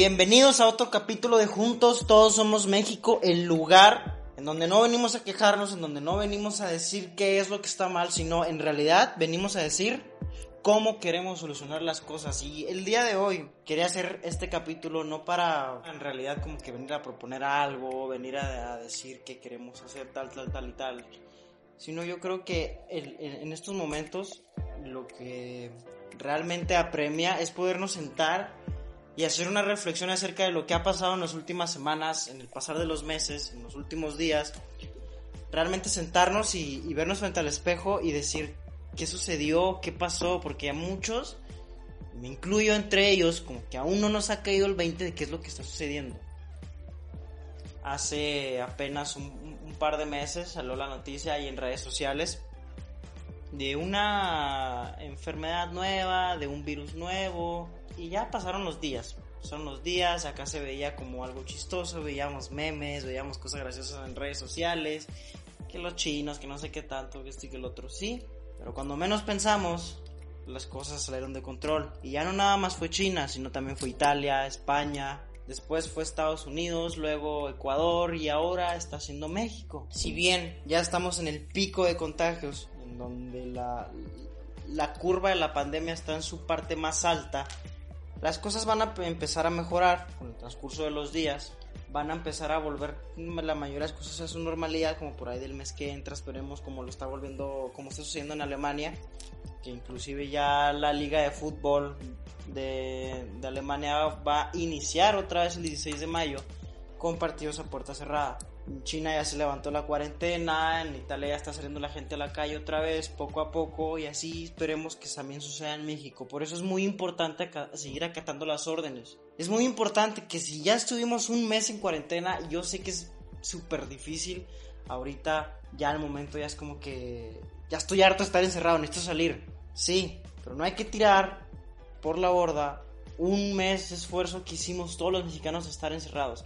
Bienvenidos a otro capítulo de Juntos, todos somos México, el lugar en donde no venimos a quejarnos, en donde no venimos a decir qué es lo que está mal, sino en realidad venimos a decir cómo queremos solucionar las cosas. Y el día de hoy quería hacer este capítulo no para en realidad como que venir a proponer algo, venir a, decir qué queremos hacer tal, tal, tal y tal, sino yo creo que en estos momentos lo que realmente apremia es podernos sentar y hacer una reflexión acerca de lo que ha pasado en las últimas semanas, en el pasar de los meses, en los últimos días. Realmente sentarnos y, vernos frente al espejo y decir qué sucedió, qué pasó, porque a muchos, me incluyo entre ellos, como que aún no nos ha caído el 20 de qué es lo que está sucediendo. Hace apenas un, un par de meses salió la noticia ahí en redes sociales de una enfermedad nueva, de un virus nuevo, y ya pasaron los días. Son los días, acá se veía como algo chistoso, veíamos memes, veíamos cosas graciosas en redes sociales, que los chinos, que no sé qué tanto, que esto y que el otro, sí. Pero cuando menos pensamos, las cosas salieron de control. Y ya no nada más fue China, sino también fue Italia, España, después fue Estados Unidos, luego Ecuador y ahora está siendo México. Si bien ya estamos en el pico de contagios, donde la, la curva de la pandemia está en su parte más alta, las cosas van a empezar a mejorar con el transcurso de los días. Van a empezar a volver la mayoría de las cosas a su normalidad, como por ahí del mes que entra, esperemos como lo está volviendo, como está sucediendo en Alemania, que inclusive ya la liga de fútbol de, de Alemania va a iniciar otra vez el 16 de mayo con partidos a puerta cerrada. China ya se levantó la cuarentena, en Italia ya está saliendo la gente a la calle otra vez, poco a poco, y así esperemos que también suceda en México. Por eso es muy importante seguir acatando las órdenes. Es muy importante que si ya estuvimos un mes en cuarentena, yo sé que es súper difícil, ahorita ya el momento ya es como que ya estoy harto de estar encerrado, necesito salir. Sí, pero no hay que tirar por la borda un mes de esfuerzo que hicimos todos los mexicanos de estar encerrados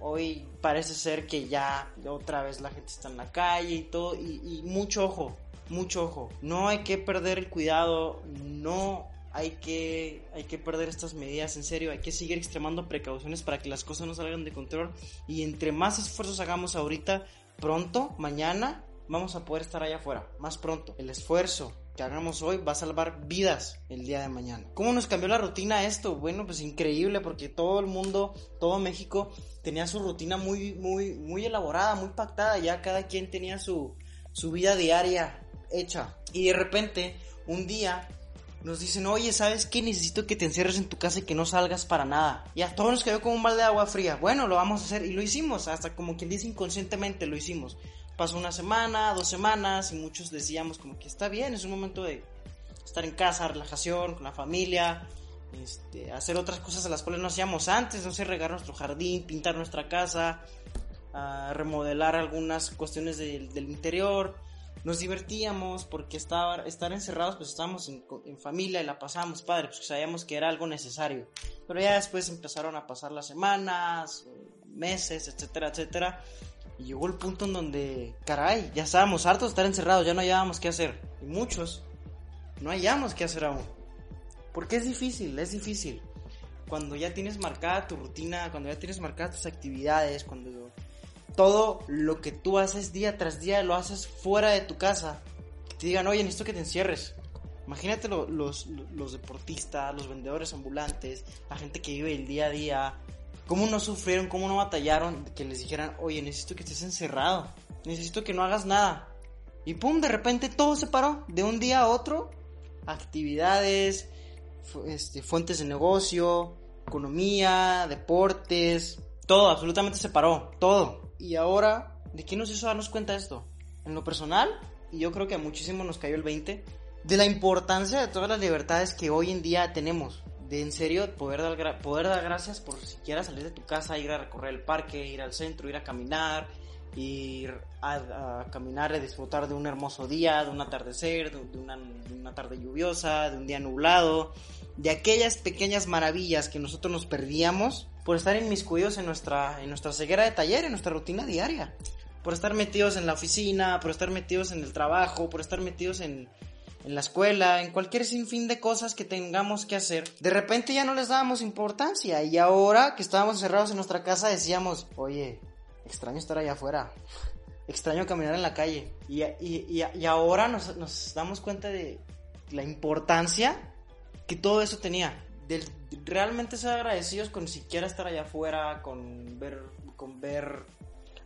hoy parece ser que ya otra vez la gente está en la calle y todo, y, mucho ojo, mucho ojo, no hay que perder el cuidado, no hay que, hay que perder estas medidas en serio, hay que seguir extremando precauciones para que las cosas no salgan de control y entre más esfuerzos hagamos ahorita, pronto, mañana, vamos a poder estar allá afuera, más pronto. El esfuerzo, que hagamos hoy va a salvar vidas el día de mañana. ¿Cómo nos cambió la rutina esto? Bueno, pues increíble porque todo el mundo, todo México tenía su rutina muy, muy, muy elaborada, muy pactada, ya cada quien tenía su, su vida diaria hecha. Y de repente, un día nos dicen, oye, ¿sabes qué? Necesito que te encierres en tu casa y que no salgas para nada. Y a todos nos cayó como un balde de agua fría. Bueno, lo vamos a hacer y lo hicimos, hasta como quien dice inconscientemente lo hicimos pasó una semana, dos semanas y muchos decíamos como que está bien, es un momento de estar en casa, relajación, con la familia, este, hacer otras cosas a las cuales no hacíamos antes, no sé, regar nuestro jardín, pintar nuestra casa, remodelar algunas cuestiones del interior. Nos divertíamos porque estaba, estar encerrados, pues estábamos en, en familia y la pasábamos padre, pues sabíamos que era algo necesario. Pero ya después empezaron a pasar las semanas, meses, etcétera, etcétera. Y llegó el punto en donde, caray, ya estábamos hartos de estar encerrados, ya no hallábamos qué hacer. Y muchos no hallamos qué hacer aún. Porque es difícil, es difícil. Cuando ya tienes marcada tu rutina, cuando ya tienes marcadas tus actividades, cuando todo lo que tú haces día tras día lo haces fuera de tu casa, te digan, oye, necesito que te encierres. Imagínate los, los deportistas, los vendedores ambulantes, la gente que vive el día a día, cómo no sufrieron, cómo no batallaron, que les dijeran, oye, necesito que estés encerrado, necesito que no hagas nada. Y pum, de repente todo se paró, de un día a otro, actividades, este, fuentes de negocio, economía, deportes, todo, absolutamente se paró, todo. Y ahora, ¿de qué nos hizo darnos cuenta esto? En lo personal, y yo creo que a muchísimo nos cayó el 20, de la importancia de todas las libertades que hoy en día tenemos. De en serio poder dar, poder dar gracias por siquiera salir de tu casa, ir a recorrer el parque, ir al centro, ir a caminar, ir a, caminar y disfrutar de un hermoso día, de un atardecer, de, una, de una tarde lluviosa, de un día nublado, de aquellas pequeñas maravillas que nosotros nos perdíamos por estar inmiscuidos en nuestra, en nuestra ceguera de taller, en nuestra rutina diaria, por estar metidos en la oficina, por estar metidos en el trabajo, por estar metidos en, en la escuela, en cualquier sinfín de cosas que tengamos que hacer, de repente ya no les dábamos importancia. Y ahora que estábamos encerrados en nuestra casa decíamos, oye, extraño estar allá afuera, extraño caminar en la calle. Y, y, y, ahora nos, nos, damos cuenta de la importancia que todo eso tenía, de realmente ser agradecidos con siquiera estar allá afuera, con ver, con ver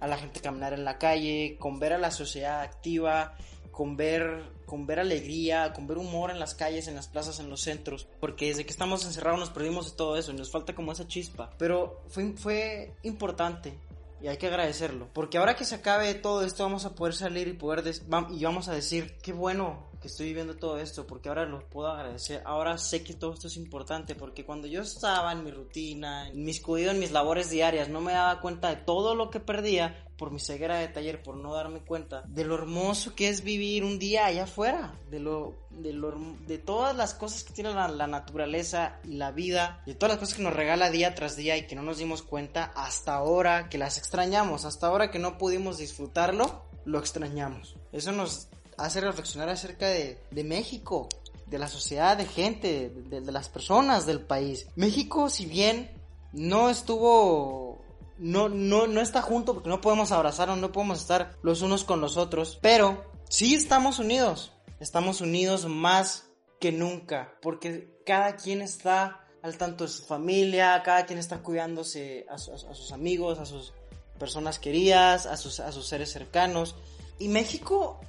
a la gente caminar en la calle, con ver a la sociedad activa, con ver, con ver alegría, con ver humor en las calles, en las plazas, en los centros, porque desde que estamos encerrados nos perdimos de todo eso y nos falta como esa chispa. Pero fue, fue importante y hay que agradecerlo, porque ahora que se acabe todo esto vamos a poder salir y poder y vamos a decir, qué bueno que estoy viviendo todo esto, porque ahora lo puedo agradecer. Ahora sé que todo esto es importante, porque cuando yo estaba en mi rutina, en mis cuidados, en mis labores diarias, no me daba cuenta de todo lo que perdía por mi ceguera de taller, por no darme cuenta de lo hermoso que es vivir un día allá afuera, de lo, de lo, de todas las cosas que tiene la, la naturaleza y la vida, de todas las cosas que nos regala día tras día y que no nos dimos cuenta hasta ahora que las extrañamos, hasta ahora que no pudimos disfrutarlo, lo extrañamos. Eso nos hace reflexionar acerca de, México, de la sociedad, de gente, de, las personas del país. México, si bien no estuvo no, no, no está junto porque no podemos abrazarnos, no podemos estar los unos con los otros, pero sí estamos unidos, estamos unidos más que nunca, porque cada quien está al tanto de su familia, cada quien está cuidándose a, a sus amigos, a sus personas queridas, a sus, a sus seres cercanos. Y México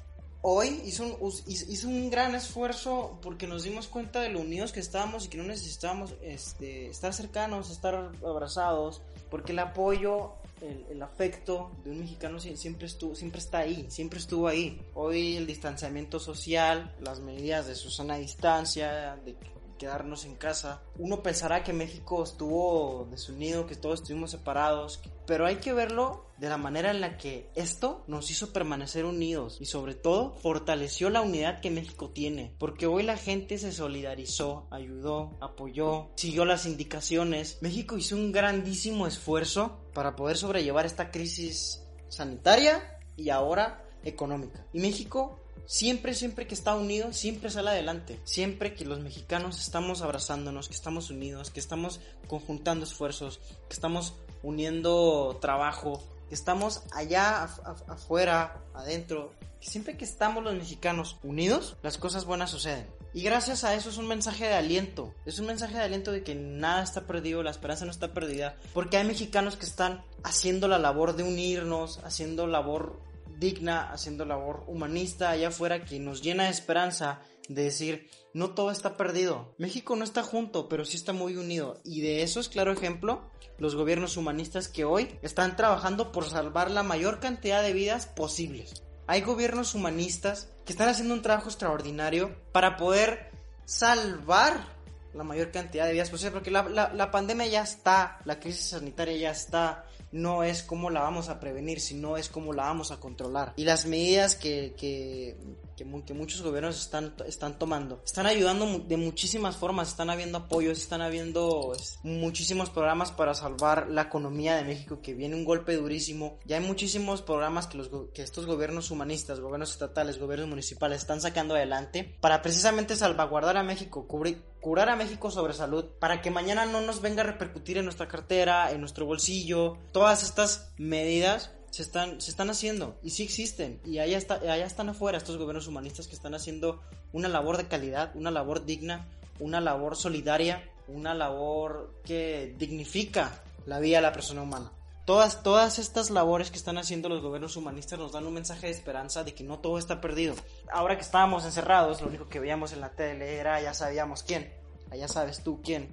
hoy hizo un, hizo un gran esfuerzo porque nos dimos cuenta de lo unidos que estábamos y que no necesitábamos este, estar cercanos, estar abrazados, porque el apoyo, el, afecto de un mexicano siempre, estuvo, siempre está ahí, siempre estuvo ahí. Hoy el distanciamiento social, las medidas de su sana distancia, de quedarnos en casa. Uno pensará que México estuvo desunido, que todos estuvimos separados, pero hay que verlo de la manera en la que esto nos hizo permanecer unidos y sobre todo fortaleció la unidad que México tiene, porque hoy la gente se solidarizó, ayudó, apoyó, siguió las indicaciones. México hizo un grandísimo esfuerzo para poder sobrellevar esta crisis sanitaria y ahora económica. Y México Siempre, siempre que está unido, siempre sale adelante. Siempre que los mexicanos estamos abrazándonos, que estamos unidos, que estamos conjuntando esfuerzos, que estamos uniendo trabajo, que estamos allá afuera, adentro. siempre que estamos los mexicanos unidos, las cosas buenas suceden. Y gracias a eso es un mensaje de aliento. Es un mensaje de aliento de que nada está perdido, la esperanza no está perdida. Porque hay mexicanos que están haciendo la labor de unirnos, haciendo labor digna, haciendo labor humanista allá afuera que nos llena de esperanza de decir, no todo está perdido. México no está junto, pero sí está muy unido. Y de eso es claro ejemplo los gobiernos humanistas que hoy están trabajando por salvar la mayor cantidad de vidas posibles. Hay gobiernos humanistas que están haciendo un trabajo extraordinario para poder salvar la mayor cantidad de vidas posibles, porque la, la pandemia ya está, la crisis sanitaria ya está, no es cómo la vamos a prevenir, sino es cómo la vamos a controlar. Y las medidas que, que, que, muchos gobiernos están, están tomando están ayudando de muchísimas formas, están habiendo apoyos, están habiendo muchísimos programas para salvar la economía de México, que viene un golpe durísimo. Ya hay muchísimos programas que, los, que estos gobiernos humanistas, gobiernos estatales, gobiernos municipales están sacando adelante para precisamente salvaguardar a México, curar a México sobre salud para que mañana no nos venga a repercutir en nuestra cartera, en nuestro bolsillo. Todas estas medidas se están, se están haciendo y sí existen. Y allá, está, allá están afuera estos gobiernos humanistas que están haciendo una labor de calidad, una labor digna, una labor solidaria, una labor que dignifica la vida de la persona humana. Todas, todas estas labores que están haciendo los gobiernos humanistas nos dan un mensaje de esperanza de que no todo está perdido. Ahora que estábamos encerrados, lo único que veíamos en la tele era ya sabíamos quién, allá sabes tú quién.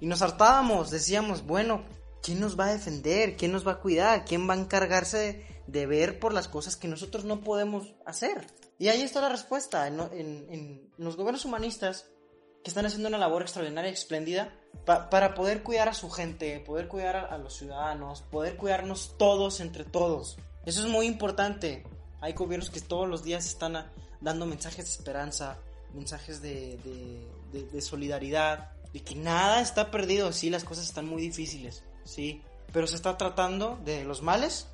Y nos hartábamos, decíamos, bueno, ¿quién nos va a defender? ¿Quién nos va a cuidar? ¿Quién va a encargarse de ver por las cosas que nosotros no podemos hacer? Y ahí está la respuesta. En, los gobiernos humanistas que están haciendo una labor extraordinaria y espléndida para poder cuidar a su gente, poder cuidar a, los ciudadanos, poder cuidarnos todos entre todos. Eso es muy importante. Hay gobiernos que todos los días están dando mensajes de esperanza, mensajes de, de solidaridad, de que nada está perdido. Sí, las cosas están muy difíciles sí, pero se está tratando de los males,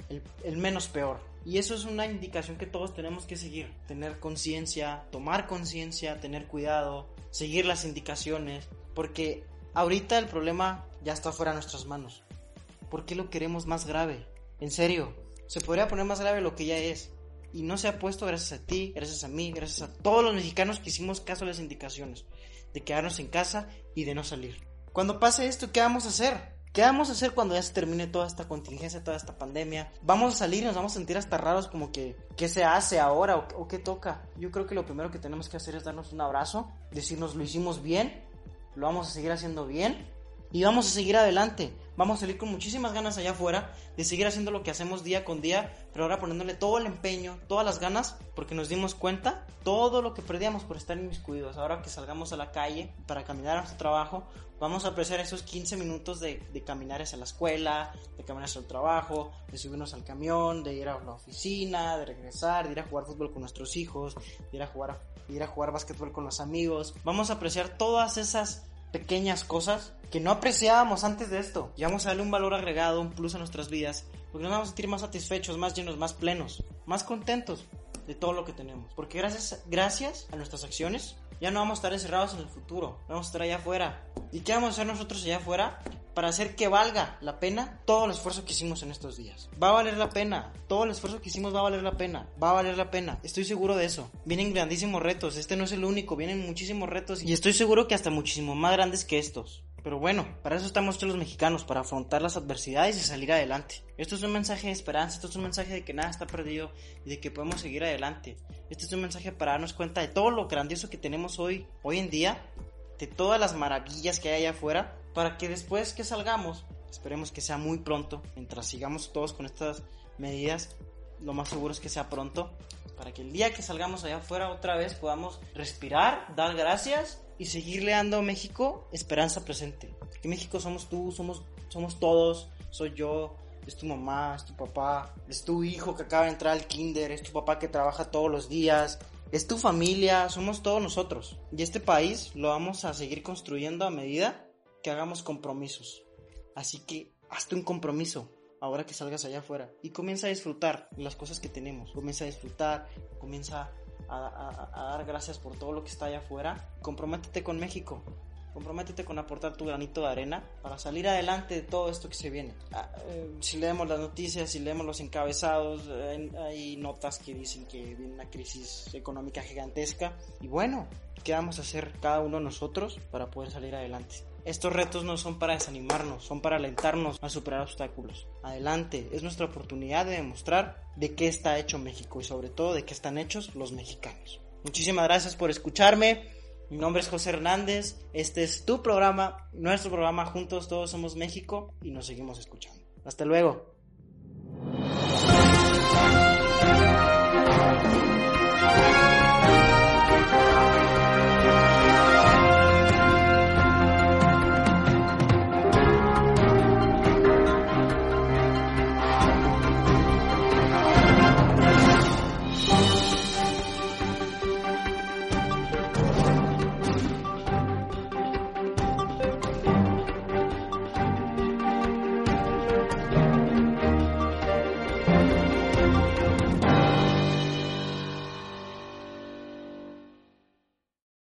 el, menos peor. Y eso es una indicación que todos tenemos que seguir. Tener conciencia, tomar conciencia, tener cuidado, seguir las indicaciones. Porque ahorita el problema ya está fuera de nuestras manos. ¿Por qué lo queremos más grave? En serio, se podría poner más grave lo que ya es. Y no se ha puesto gracias a ti, gracias a mí, gracias a todos los mexicanos que hicimos caso a las indicaciones. De quedarnos en casa y de no salir. Cuando pase esto, ¿qué vamos a hacer? ¿Qué vamos a hacer cuando ya se termine toda esta contingencia, toda esta pandemia? ¿Vamos a salir y nos vamos a sentir hasta raros como que qué se hace ahora o, qué toca? Yo creo que lo primero que tenemos que hacer es darnos un abrazo, decirnos lo hicimos bien, lo vamos a seguir haciendo bien y vamos a seguir adelante. Vamos a salir con muchísimas ganas allá afuera de seguir haciendo lo que hacemos día con día, pero ahora poniéndole todo el empeño, todas las ganas, porque nos dimos cuenta todo lo que perdíamos por estar inmiscuidos. Ahora que salgamos a la calle para caminar a nuestro trabajo, vamos a apreciar esos 15 minutos de, caminar hacia la escuela, de caminar hacia el trabajo, de subirnos al camión, de ir a la oficina, de regresar, de ir a jugar fútbol con nuestros hijos, de ir a jugar, de ir a jugar básquetbol con los amigos. Vamos a apreciar todas esas pequeñas cosas que no apreciábamos antes de esto. Y vamos a darle un valor agregado, un plus a nuestras vidas, porque nos vamos a sentir más satisfechos, más llenos, más plenos, más contentos de todo lo que tenemos. Porque gracias, gracias a nuestras acciones, ya no vamos a estar encerrados en el futuro, vamos a estar allá afuera. ¿Y qué vamos a hacer nosotros allá afuera? para hacer que valga la pena todo el esfuerzo que hicimos en estos días. Va a valer la pena, todo el esfuerzo que hicimos va a valer la pena, va a valer la pena, estoy seguro de eso. Vienen grandísimos retos, este no es el único, vienen muchísimos retos y estoy seguro que hasta muchísimo más grandes que estos. Pero bueno, para eso estamos hechos los mexicanos, para afrontar las adversidades y salir adelante. Esto es un mensaje de esperanza, esto es un mensaje de que nada está perdido y de que podemos seguir adelante. Este es un mensaje para darnos cuenta de todo lo grandioso que tenemos hoy, hoy en día, de todas las maravillas que hay allá afuera para que después que salgamos, esperemos que sea muy pronto, mientras sigamos todos con estas medidas, lo más seguro es que sea pronto, para que el día que salgamos allá afuera otra vez podamos respirar, dar gracias y seguirle dando a México esperanza presente. Que México somos tú, somos, somos todos, soy yo, es tu mamá, es tu papá, es tu hijo que acaba de entrar al kinder, es tu papá que trabaja todos los días, es tu familia, somos todos nosotros. Y este país lo vamos a seguir construyendo a medida que hagamos compromisos. Así que hazte un compromiso ahora que salgas allá afuera y comienza a disfrutar las cosas que tenemos. Comienza a disfrutar, comienza a, dar gracias por todo lo que está allá afuera. Comprométete con México. Comprométete con aportar tu granito de arena para salir adelante de todo esto que se viene. Ah, eh, si leemos las noticias, si leemos los encabezados, eh, hay notas que dicen que viene una crisis económica gigantesca. Y bueno, ¿qué vamos a hacer cada uno de nosotros para poder salir adelante? Estos retos no son para desanimarnos, son para alentarnos a superar obstáculos. Adelante, es nuestra oportunidad de demostrar de qué está hecho México y sobre todo de qué están hechos los mexicanos. Muchísimas gracias por escucharme. Mi nombre es José Hernández, este es tu programa, nuestro programa Juntos Todos Somos México y nos seguimos escuchando. Hasta luego.